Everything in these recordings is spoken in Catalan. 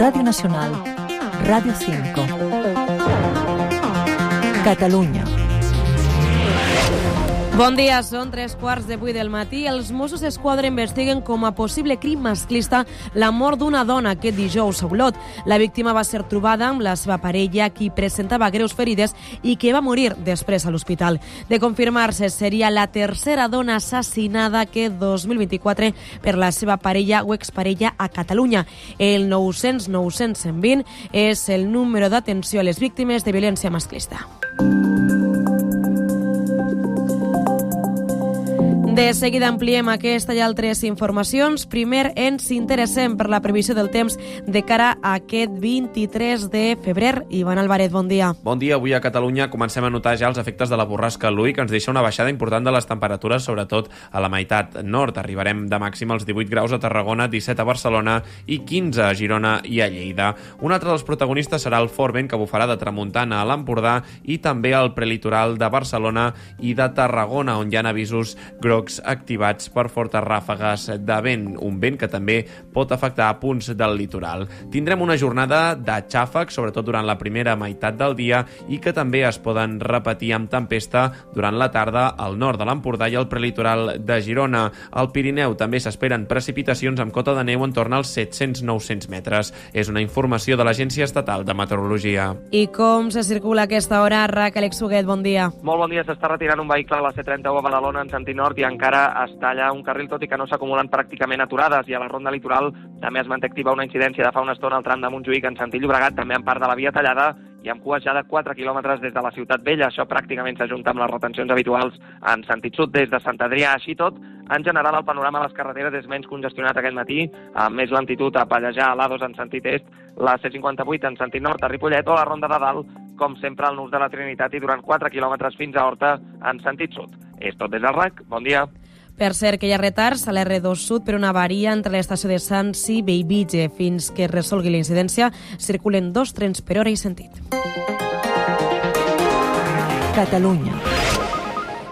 Radio Nacional, Radio 5. Catalunya. Bon dia, són tres quarts de vuit del matí. Els Mossos d'Esquadra investiguen com a possible crim masclista la mort d'una dona aquest dijous a Olot. La víctima va ser trobada amb la seva parella, qui presentava greus ferides i que va morir després a l'hospital. De confirmar-se, seria la tercera dona assassinada que 2024 per la seva parella o exparella a Catalunya. El 900-920 és el número d'atenció a les víctimes de violència masclista. De seguida ampliem aquesta i altres informacions. Primer ens interessem per la previsió del temps de cara a aquest 23 de febrer. Ivan Alvarez, bon dia. Bon dia. Avui a Catalunya comencem a notar ja els efectes de la borrasca Lui, que ens deixa una baixada important de les temperatures, sobretot a la meitat nord. Arribarem de màxim als 18 graus a Tarragona, 17 a Barcelona i 15 a Girona i a Lleida. Un altre dels protagonistes serà el fort vent que bufarà de tramuntana a l'Empordà i també al prelitoral de Barcelona i de Tarragona, on hi ha avisos grocs grocs activats per fortes ràfegues de vent, un vent que també pot afectar a punts del litoral. Tindrem una jornada de xàfecs, sobretot durant la primera meitat del dia, i que també es poden repetir amb tempesta durant la tarda al nord de l'Empordà i al prelitoral de Girona. Al Pirineu també s'esperen precipitacions amb cota de neu en torn als 700-900 metres. És una informació de l'Agència Estatal de Meteorologia. I com se circula aquesta hora? Raquel Exuguet, bon dia. Molt bon dia. S'està retirant un vehicle a la C31 a Badalona en sentit nord i encara es talla un carril, tot i que no s'acumulen pràcticament aturades. I a la ronda litoral també es manté activa una incidència de fa una estona al tram de Montjuïc en sentit Llobregat, també en part de la via tallada i amb cues ja de 4 quilòmetres des de la Ciutat Vella. Això pràcticament s'ajunta amb les retencions habituals en sentit sud des de Sant Adrià. Així tot, en general, el panorama de les carreteres és menys congestionat aquest matí, amb més lentitud a Pallejà, a l'A2 en sentit est, la C58 en sentit nord a Ripollet o la Ronda de Dalt, com sempre, al nus de la Trinitat i durant 4 quilòmetres fins a Horta en sentit sud. És tot des del RAC. Bon dia. Per cert, que hi ha retards a l'R2 Sud per una avaria entre l'estació de Sants i Bellvitge. Fins que es resolgui la incidència, circulen dos trens per hora i sentit. Catalunya.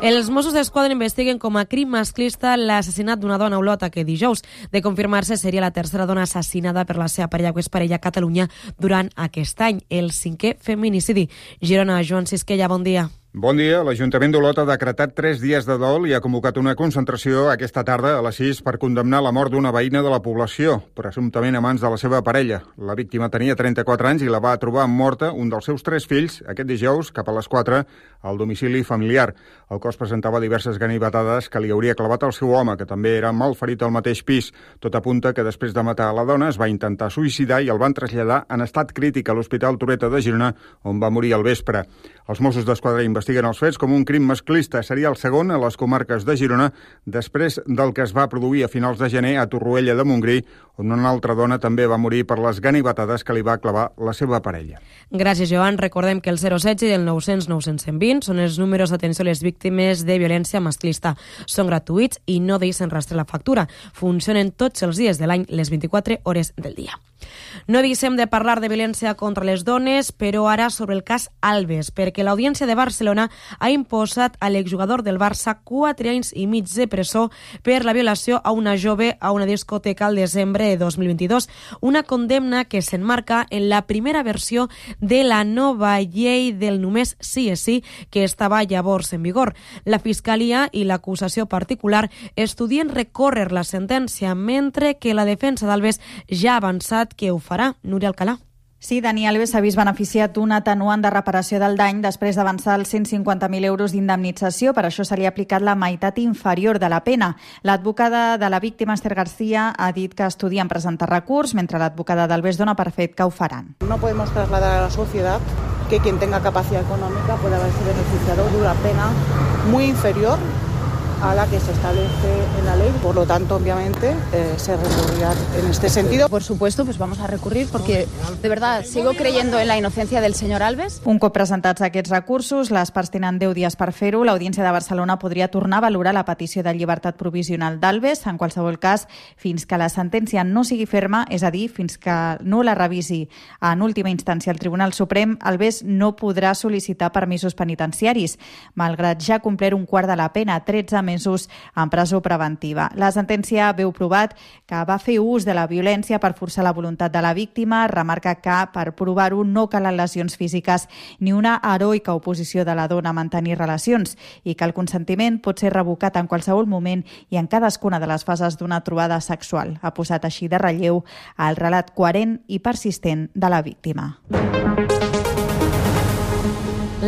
Els Mossos d'Esquadra investiguen com a crim masclista l'assassinat d'una dona a Olota que dijous, de confirmar-se, seria la tercera dona assassinada per la seva parella o exparella a Catalunya durant aquest any, el cinquè feminicidi. Girona, Joan Sisquella, bon dia. Bon dia. L'Ajuntament d'Olot ha decretat tres dies de dol i ha convocat una concentració aquesta tarda a les 6 per condemnar la mort d'una veïna de la població, presumptament a mans de la seva parella. La víctima tenia 34 anys i la va trobar morta un dels seus tres fills aquest dijous cap a les 4 al domicili familiar. El cos presentava diverses ganivetades que li hauria clavat el seu home, que també era mal ferit al mateix pis. Tot apunta que després de matar la dona es va intentar suïcidar i el van traslladar en estat crític a l'Hospital Toreta de Girona, on va morir al vespre. Els Mossos d'Esquadra investiguen els fets com un crim masclista. Seria el segon a les comarques de Girona després del que es va produir a finals de gener a Torroella de Montgrí, on una altra dona també va morir per les ganivetades que li va clavar la seva parella. Gràcies, Joan. Recordem que el 016 i el 900 920 són els números d'atenció a les víctimes de violència masclista. Són gratuïts i no deixen rastre la factura. Funcionen tots els dies de l'any, les 24 hores del dia. No deixem de parlar de violència contra les dones, però ara sobre el cas Alves, perquè l'Audiència de Barcelona ha imposat a l'exjugador del Barça 4 anys i mig de presó per la violació a una jove a una discoteca al desembre de 2022, una condemna que s'enmarca en la primera versió de la nova llei del només sí és sí que estava llavors en vigor. La Fiscalia i l'acusació particular estudien recórrer la sentència, mentre que la defensa d'Alves ja ha avançat que ho farà. Núria Alcalà. Sí, Dani Alves s'ha vist beneficiat d'un atenuant de reparació del dany després d'avançar els 150.000 euros d'indemnització. Per això se li ha aplicat la meitat inferior de la pena. L'advocada de la víctima, Esther García, ha dit que estudien presentar recurs, mentre l'advocada d'Alves dona per fet que ho faran. No podemos trasladar a la sociedad que quien tenga capacidad económica pueda haberse beneficiado de una pena muy inferior a la que se establece en la ley. Por lo tanto, obviamente, eh, se recurrirá en este sentido. Por supuesto, pues vamos a recurrir porque, de verdad, sigo creyendo en la inocencia del señor Alves. Un cop presentats aquests recursos, les parts tenen 10 dies per fer-ho. L'Audiència de Barcelona podria tornar a valorar la petició de llibertat provisional d'Alves. En qualsevol cas, fins que la sentència no sigui ferma, és a dir, fins que no la revisi en última instància el Tribunal Suprem, Alves no podrà sol·licitar permisos penitenciaris. Malgrat ja complert un quart de la pena, 13 mesos en presó preventiva. La sentència veu provat que va fer ús de la violència per forçar la voluntat de la víctima, remarca que per provar-ho no calen lesions físiques ni una heroica oposició de la dona a mantenir relacions i que el consentiment pot ser revocat en qualsevol moment i en cadascuna de les fases d'una trobada sexual. Ha posat així de relleu el relat coherent i persistent de la víctima.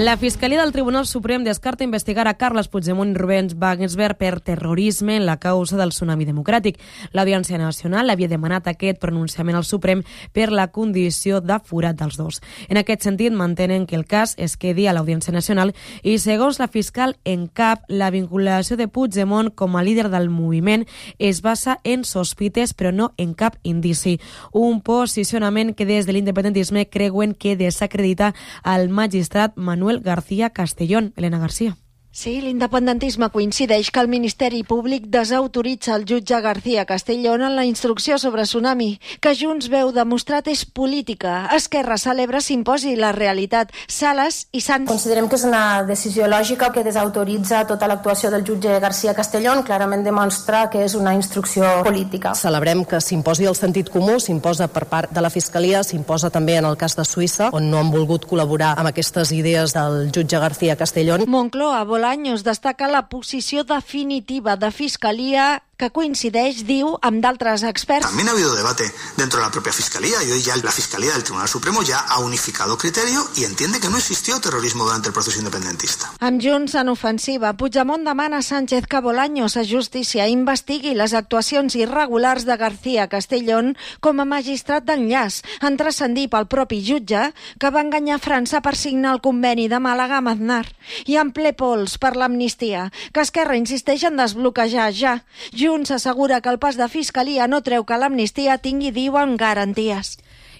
La Fiscalia del Tribunal Suprem descarta investigar a Carles Puigdemont i Rubens Wagensberg per terrorisme en la causa del tsunami democràtic. L'Audiència Nacional havia demanat aquest pronunciament al Suprem per la condició de forat dels dos. En aquest sentit, mantenen que el cas es quedi a l'Audiència Nacional i, segons la fiscal en cap, la vinculació de Puigdemont com a líder del moviment es basa en sospites però no en cap indici. Un posicionament que des de l'independentisme creuen que desacredita al magistrat Manuel García Castellón. Elena García. Sí, l'independentisme coincideix que el Ministeri Públic desautoritza el jutge García Castellón en la instrucció sobre tsunami, que Junts veu demostrat és política. Esquerra celebra s'imposi la realitat. Sales i Sant... Considerem que és una decisió lògica que desautoritza tota l'actuació del jutge García Castellón, clarament demostra que és una instrucció política. Celebrem que s'imposi el sentit comú, s'imposa per part de la Fiscalia, s'imposa també en el cas de Suïssa, on no han volgut col·laborar amb aquestes idees del jutge García Castellón. Moncloa vol Bolaños destaca la posició definitiva de Fiscalia que coincideix, diu, amb d'altres experts. También ha habido debate dentro de la propia Fiscalía y hoy ya la Fiscalía del Tribunal Supremo ya ha unificado criterio y entiende que no existió terrorismo durante el proceso independentista. Amb Junts en ofensiva, Puigdemont demana a Sánchez que Bolaños a justícia investigui les actuacions irregulars de García Castellón com a magistrat d'enllaç, en transcendir pel propi jutge que va enganyar França per signar el conveni de Màlaga amb Aznar i en ple pols per l'amnistia, que Esquerra insisteix en desbloquejar ja. Junts assegura que el pas de Fiscalia no treu que l'amnistia tingui, diuen, garanties.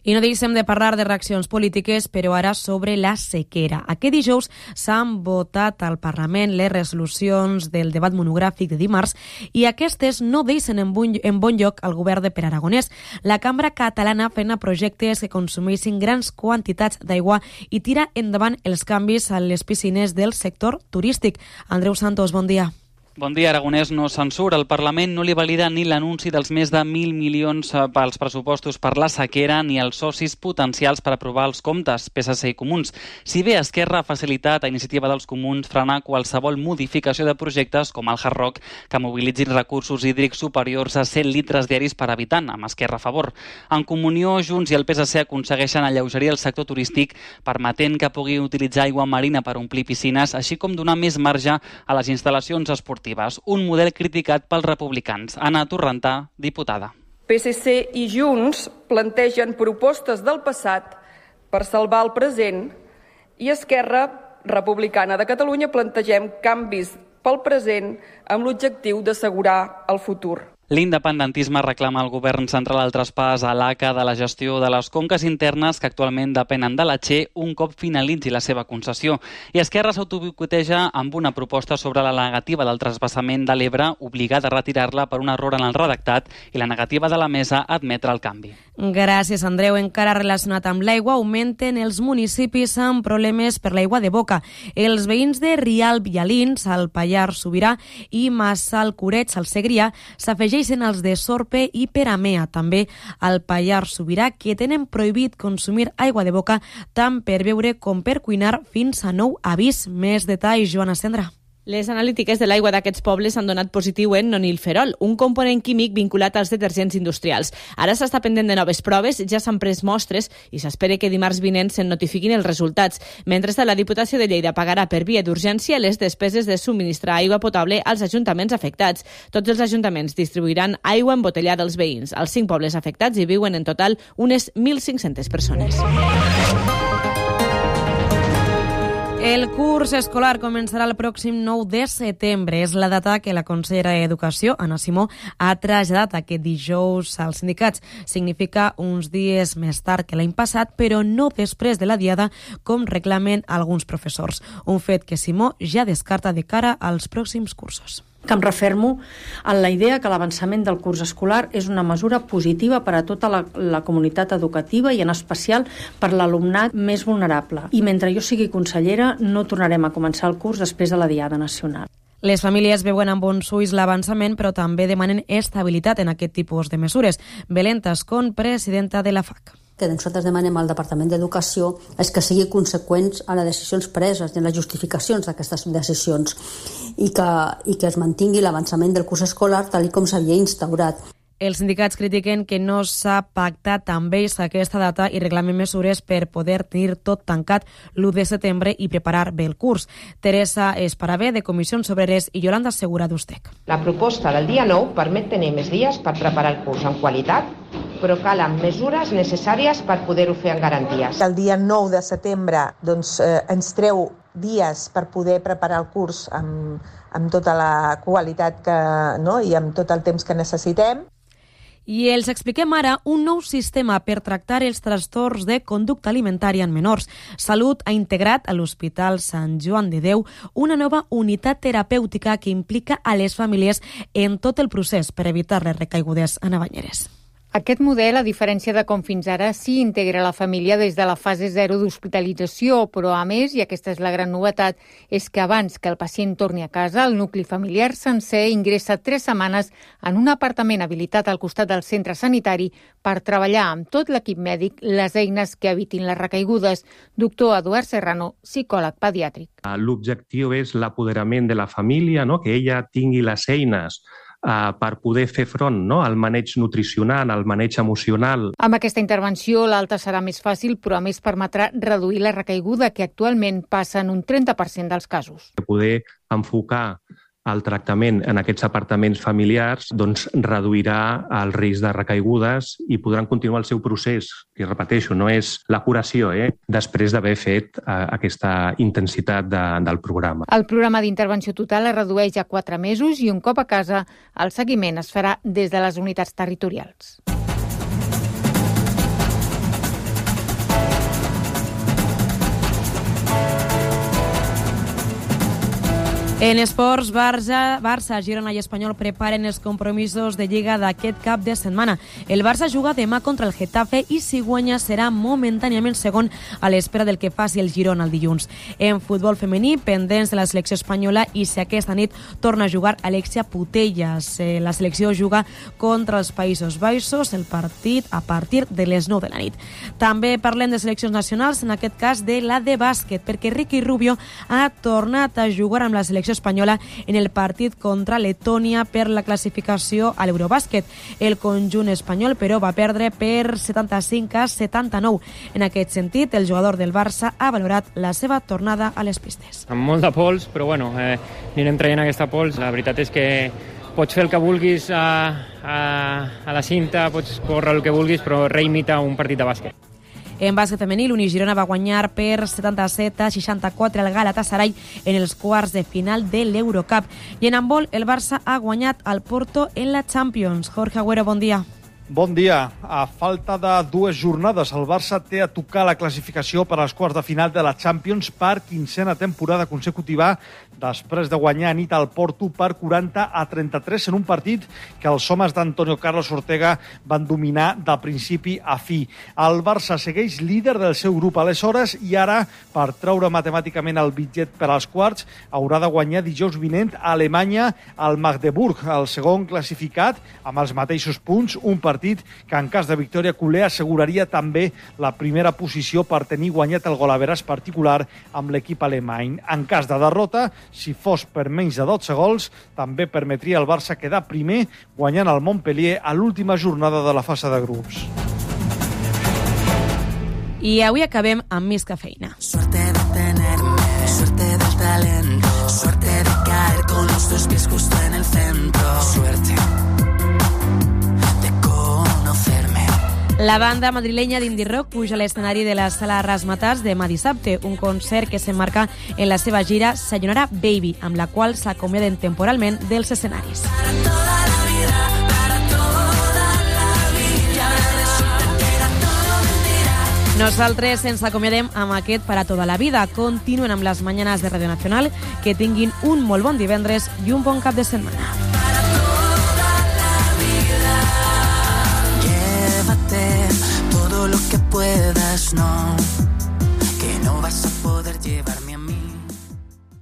I no deixem de parlar de reaccions polítiques, però ara sobre la sequera. Aquest dijous s'han votat al Parlament les resolucions del debat monogràfic de dimarts i aquestes no deixen en bon, en bon lloc el govern de Per Aragonès. La cambra catalana fent projectes que consumeixin grans quantitats d'aigua i tira endavant els canvis a les piscines del sector turístic. Andreu Santos, bon dia. Bon dia, Aragonès no censura. El Parlament no li valida ni l'anunci dels més de 1.000 milions eh, pels pressupostos per la sequera ni els socis potencials per aprovar els comptes, PSC i Comuns. Si bé Esquerra ha facilitat a iniciativa dels Comuns frenar qualsevol modificació de projectes com el Hard que mobilitzin recursos hídrics superiors a 100 litres diaris per habitant, amb Esquerra a favor. En comunió, Junts i el PSC aconsegueixen alleugerir el sector turístic permetent que pugui utilitzar aigua marina per omplir piscines, així com donar més marge a les instal·lacions esportives esportives, un model criticat pels republicans. Anna Torrentà, diputada. PSC i Junts plantegen propostes del passat per salvar el present i Esquerra Republicana de Catalunya plantegem canvis pel present amb l'objectiu d'assegurar el futur. L'independentisme reclama al govern central el traspàs a l'ACA de la gestió de les conques internes que actualment depenen de la Che un cop finalitzi la seva concessió. I Esquerra s'autoboicoteja amb una proposta sobre la negativa del trasbassament de l'Ebre obligada a retirar-la per un error en el redactat i la negativa de la mesa a admetre el canvi. Gràcies, Andreu. Encara relacionat amb l'aigua, augmenten els municipis amb problemes per l'aigua de boca. Els veïns de Rialb i Alins, al Pallar Sobirà i Massal Cureig, al Segrià, s'afegeixen afegeixen els de Sorpe i Peramea, també al Pallar Sobirà, que tenen prohibit consumir aigua de boca tant per beure com per cuinar fins a nou avís. Més detalls, Joana Sendra. Les analítiques de l'aigua d'aquests pobles han donat positiu en nonilferol, un component químic vinculat als detergents industrials. Ara s'està pendent de noves proves, ja s'han pres mostres i s'espera que dimarts vinent se'n notifiquin els resultats. Mentrestant, la Diputació de Lleida pagarà per via d'urgència les despeses de subministrar aigua potable als ajuntaments afectats. Tots els ajuntaments distribuiran aigua embotellada als veïns. Als cinc pobles afectats hi viuen en total unes 1.500 persones. El curs escolar començarà el pròxim 9 de setembre. És la data que la consellera d'Educació, Anna Simó, ha traslladat aquest dijous als sindicats. Significa uns dies més tard que l'any passat, però no després de la diada, com reclamen alguns professors. Un fet que Simó ja descarta de cara als pròxims cursos que em refermo en la idea que l'avançament del curs escolar és una mesura positiva per a tota la, la comunitat educativa i en especial per l'alumnat més vulnerable. I mentre jo sigui consellera no tornarem a començar el curs després de la Diada Nacional. Les famílies veuen amb bons ulls l'avançament, però també demanen estabilitat en aquest tipus de mesures. Belén Tascon, presidenta de la FAC que nosaltres demanem al Departament d'Educació és que sigui conseqüents a les decisions preses i a les justificacions d'aquestes decisions i que, i que es mantingui l'avançament del curs escolar tal com s'havia instaurat. Els sindicats critiquen que no s'ha pactat amb ells aquesta data i reclamen mesures per poder tenir tot tancat l'1 de setembre i preparar bé el curs. Teresa Esparabé, de Comissions Obreres, i Yolanda Segura d'Ustec. La proposta del dia 9 permet tenir més dies per preparar el curs amb qualitat, però calen mesures necessàries per poder-ho fer amb garanties. El dia 9 de setembre doncs, eh, ens treu dies per poder preparar el curs amb, amb tota la qualitat que, no? i amb tot el temps que necessitem. I els expliquem ara un nou sistema per tractar els trastorns de conducta alimentària en menors. Salut ha integrat a l'Hospital Sant Joan de Déu una nova unitat terapèutica que implica a les famílies en tot el procés per evitar les recaigudes a navanyeres. Aquest model, a diferència de com fins ara, sí integra la família des de la fase 0 d'hospitalització, però a més, i aquesta és la gran novetat, és que abans que el pacient torni a casa, el nucli familiar sencer ingressa tres setmanes en un apartament habilitat al costat del centre sanitari per treballar amb tot l'equip mèdic les eines que evitin les recaigudes. Doctor Eduard Serrano, psicòleg pediàtric. L'objectiu és l'apoderament de la família, no? que ella tingui les eines eh, per poder fer front no? al maneig nutricional, al maneig emocional. Amb aquesta intervenció l'alta serà més fàcil, però a més permetrà reduir la recaiguda, que actualment passa en un 30% dels casos. Poder enfocar el tractament en aquests apartaments familiars doncs, reduirà el risc de recaigudes i podran continuar el seu procés. I repeteixo, no és la curació, eh? després d'haver fet eh, aquesta intensitat de, del programa. El programa d'intervenció total es redueix a 4 mesos i un cop a casa el seguiment es farà des de les unitats territorials. En esports, Barça, Barça, Girona i Espanyol preparen els compromisos de Lliga d'aquest cap de setmana. El Barça juga demà contra el Getafe i si guanya serà momentàniament segon a l'espera del que faci el Girona el dilluns. En futbol femení, pendents de la selecció espanyola i si aquesta nit torna a jugar Alexia Putellas. Eh, la selecció juga contra els Països Baixos el partit a partir de les 9 de la nit. També parlem de seleccions nacionals, en aquest cas de la de bàsquet, perquè Ricky Rubio ha tornat a jugar amb la selecció selecció espanyola en el partit contra Letònia per la classificació a l'Eurobàsquet. El conjunt espanyol, però, va perdre per 75 a 79. En aquest sentit, el jugador del Barça ha valorat la seva tornada a les pistes. Amb molt de pols, però bueno, eh, anirem traient aquesta pols. La veritat és que pots fer el que vulguis a, a, a la cinta, pots córrer el que vulguis, però reimita un partit de bàsquet. En bàsquet femení, l'Uni Girona va guanyar per 77 a 64 el Galatasaray en els quarts de final de l'Eurocup. I en handbol, el Barça ha guanyat al Porto en la Champions. Jorge Agüero, bon dia. Bon dia. A falta de dues jornades, el Barça té a tocar la classificació per als quarts de final de la Champions per quincena temporada consecutiva després de guanyar a nit al Porto per 40 a 33 en un partit que els homes d'Antonio Carlos Ortega van dominar de principi a fi. El Barça segueix líder del seu grup aleshores i ara, per treure matemàticament el bitget per als quarts, haurà de guanyar dijous vinent a Alemanya al Magdeburg, el segon classificat, amb els mateixos punts, un partit partit que en cas de victòria culer asseguraria també la primera posició per tenir guanyat el golaveras particular amb l'equip alemany. En cas de derrota, si fos per menys de 12 gols, també permetria al Barça quedar primer guanyant el Montpellier a l'última jornada de la fase de grups. I avui acabem amb més cafeïna. Suerte de tenerme, suerte del talento, suerte de caer con los dos pies justo en el centro. Suerte La banda madrilenya d'indie rock puja a l'escenari de la sala Rasmatas demà dissabte, un concert que s'emmarca en la seva gira Sayonara Baby, amb la qual s'acomiaden temporalment dels escenaris. Nosaltres ens acomiadem amb aquest per a tota la vida. Continuen amb les mañanes de Radio Nacional. Que tinguin un molt bon divendres i un bon cap de setmana. snow.